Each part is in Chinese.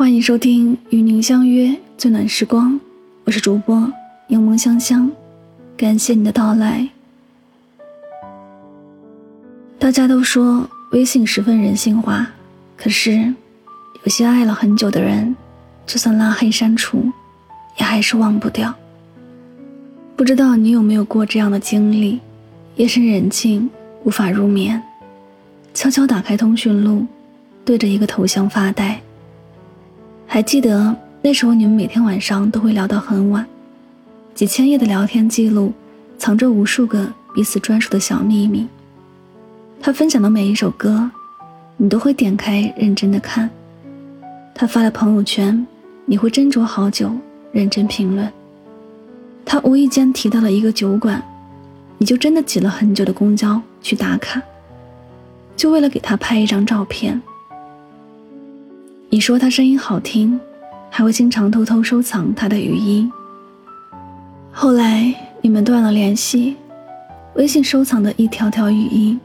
欢迎收听《与您相约最暖时光》，我是主播柠檬香香，感谢你的到来。大家都说微信十分人性化，可是有些爱了很久的人，就算拉黑删除，也还是忘不掉。不知道你有没有过这样的经历？夜深人静，无法入眠，悄悄打开通讯录。对着一个头像发呆。还记得那时候，你们每天晚上都会聊到很晚，几千页的聊天记录，藏着无数个彼此专属的小秘密。他分享的每一首歌，你都会点开认真的看。他发的朋友圈，你会斟酌好久，认真评论。他无意间提到了一个酒馆，你就真的挤了很久的公交去打卡，就为了给他拍一张照片。你说他声音好听，还会经常偷偷收藏他的语音。后来你们断了联系，微信收藏的一条条语音，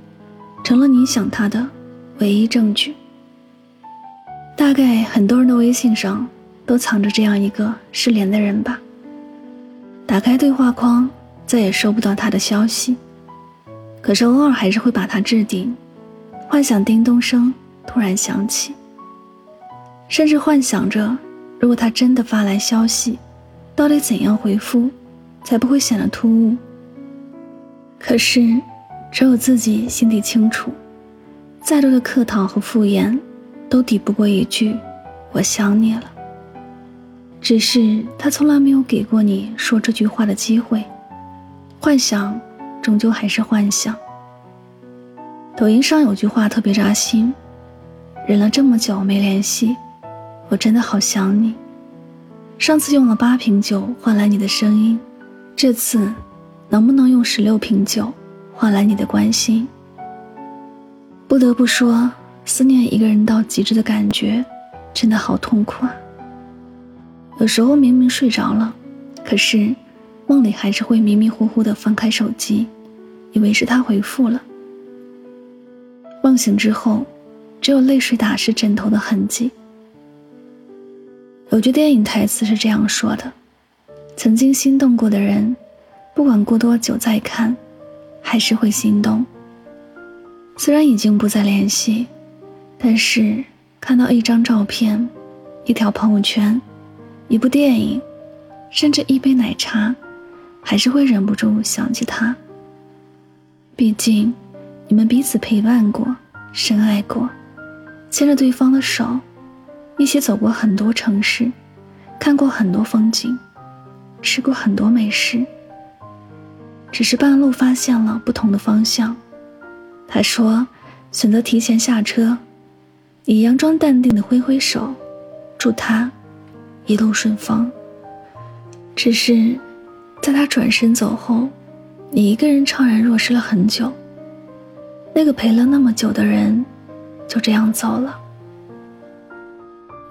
成了你想他的唯一证据。大概很多人的微信上都藏着这样一个失联的人吧。打开对话框，再也收不到他的消息，可是偶尔还是会把他置顶，幻想叮咚声突然响起。甚至幻想着，如果他真的发来消息，到底怎样回复，才不会显得突兀。可是，只有自己心底清楚，再多的客套和敷衍，都抵不过一句“我想你了”。只是他从来没有给过你说这句话的机会。幻想，终究还是幻想。抖音上有句话特别扎心：忍了这么久没联系。我真的好想你。上次用了八瓶酒换来你的声音，这次能不能用十六瓶酒换来你的关心？不得不说，思念一个人到极致的感觉，真的好痛苦啊。有时候明明睡着了，可是梦里还是会迷迷糊糊的翻开手机，以为是他回复了。梦醒之后，只有泪水打湿枕头的痕迹。有句电影台词是这样说的：“曾经心动过的人，不管过多久再看，还是会心动。虽然已经不再联系，但是看到一张照片、一条朋友圈、一部电影，甚至一杯奶茶，还是会忍不住想起他。毕竟，你们彼此陪伴过，深爱过，牵着对方的手。”一起走过很多城市，看过很多风景，吃过很多美食。只是半路发现了不同的方向。他说：“选择提前下车，你佯装淡定的挥挥手，祝他一路顺风。”只是，在他转身走后，你一个人怅然若失了很久。那个陪了那么久的人，就这样走了。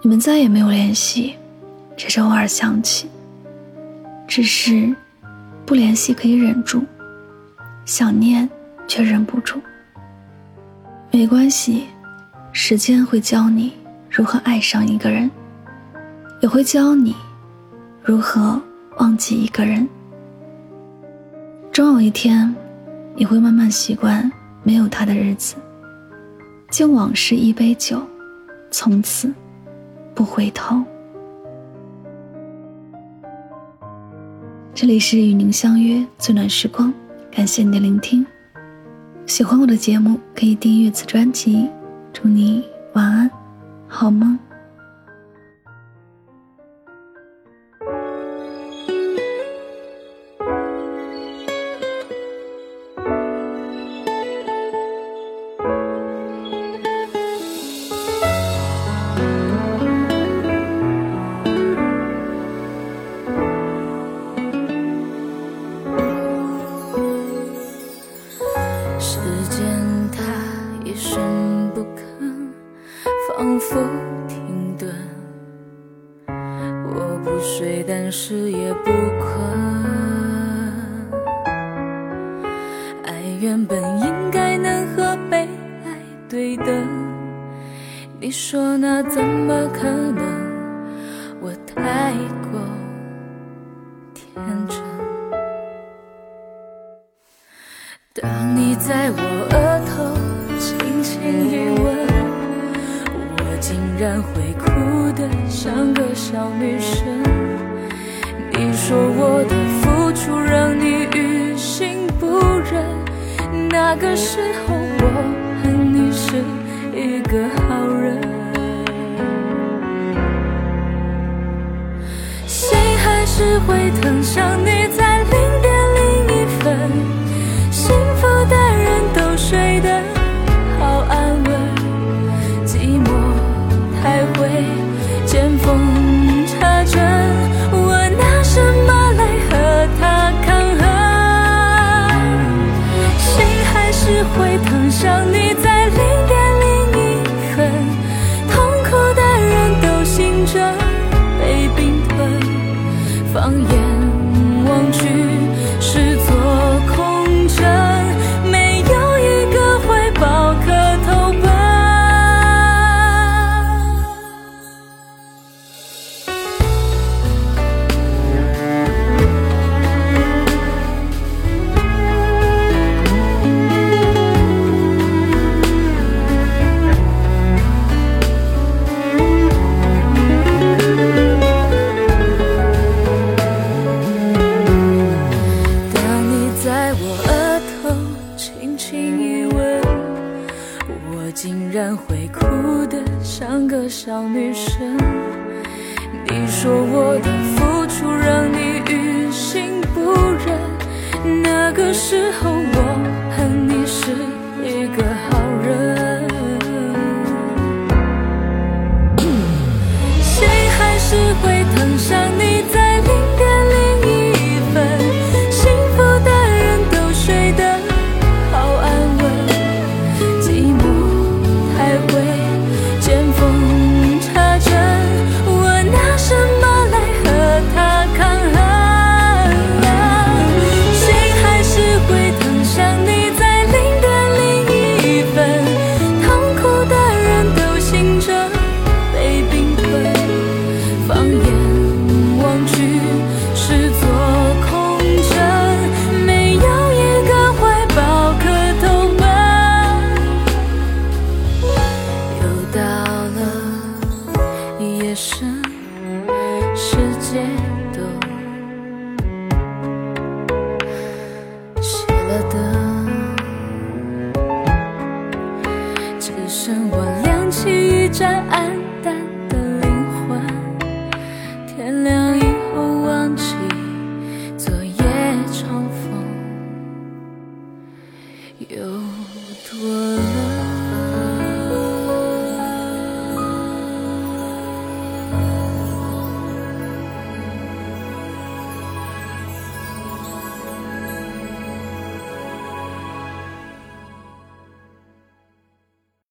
你们再也没有联系，只是偶尔想起。只是，不联系可以忍住，想念却忍不住。没关系，时间会教你如何爱上一个人，也会教你如何忘记一个人。终有一天，你会慢慢习惯没有他的日子，敬往事一杯酒，从此。不回头。这里是与您相约最暖时光，感谢你的聆听。喜欢我的节目，可以订阅此专辑。祝你晚安，好梦。不停顿，我不睡，但是也不困。爱原本应该能和被爱对等，你说那怎么可能？我太过天真。当你在我额头轻轻一吻。然会哭的像个小女生你说我的付出让你于心不忍那个时候我恨你是一个好人心还是会疼想放眼小女生。你说我的付出让你于心不忍那个时候我身，我亮起一盏暗。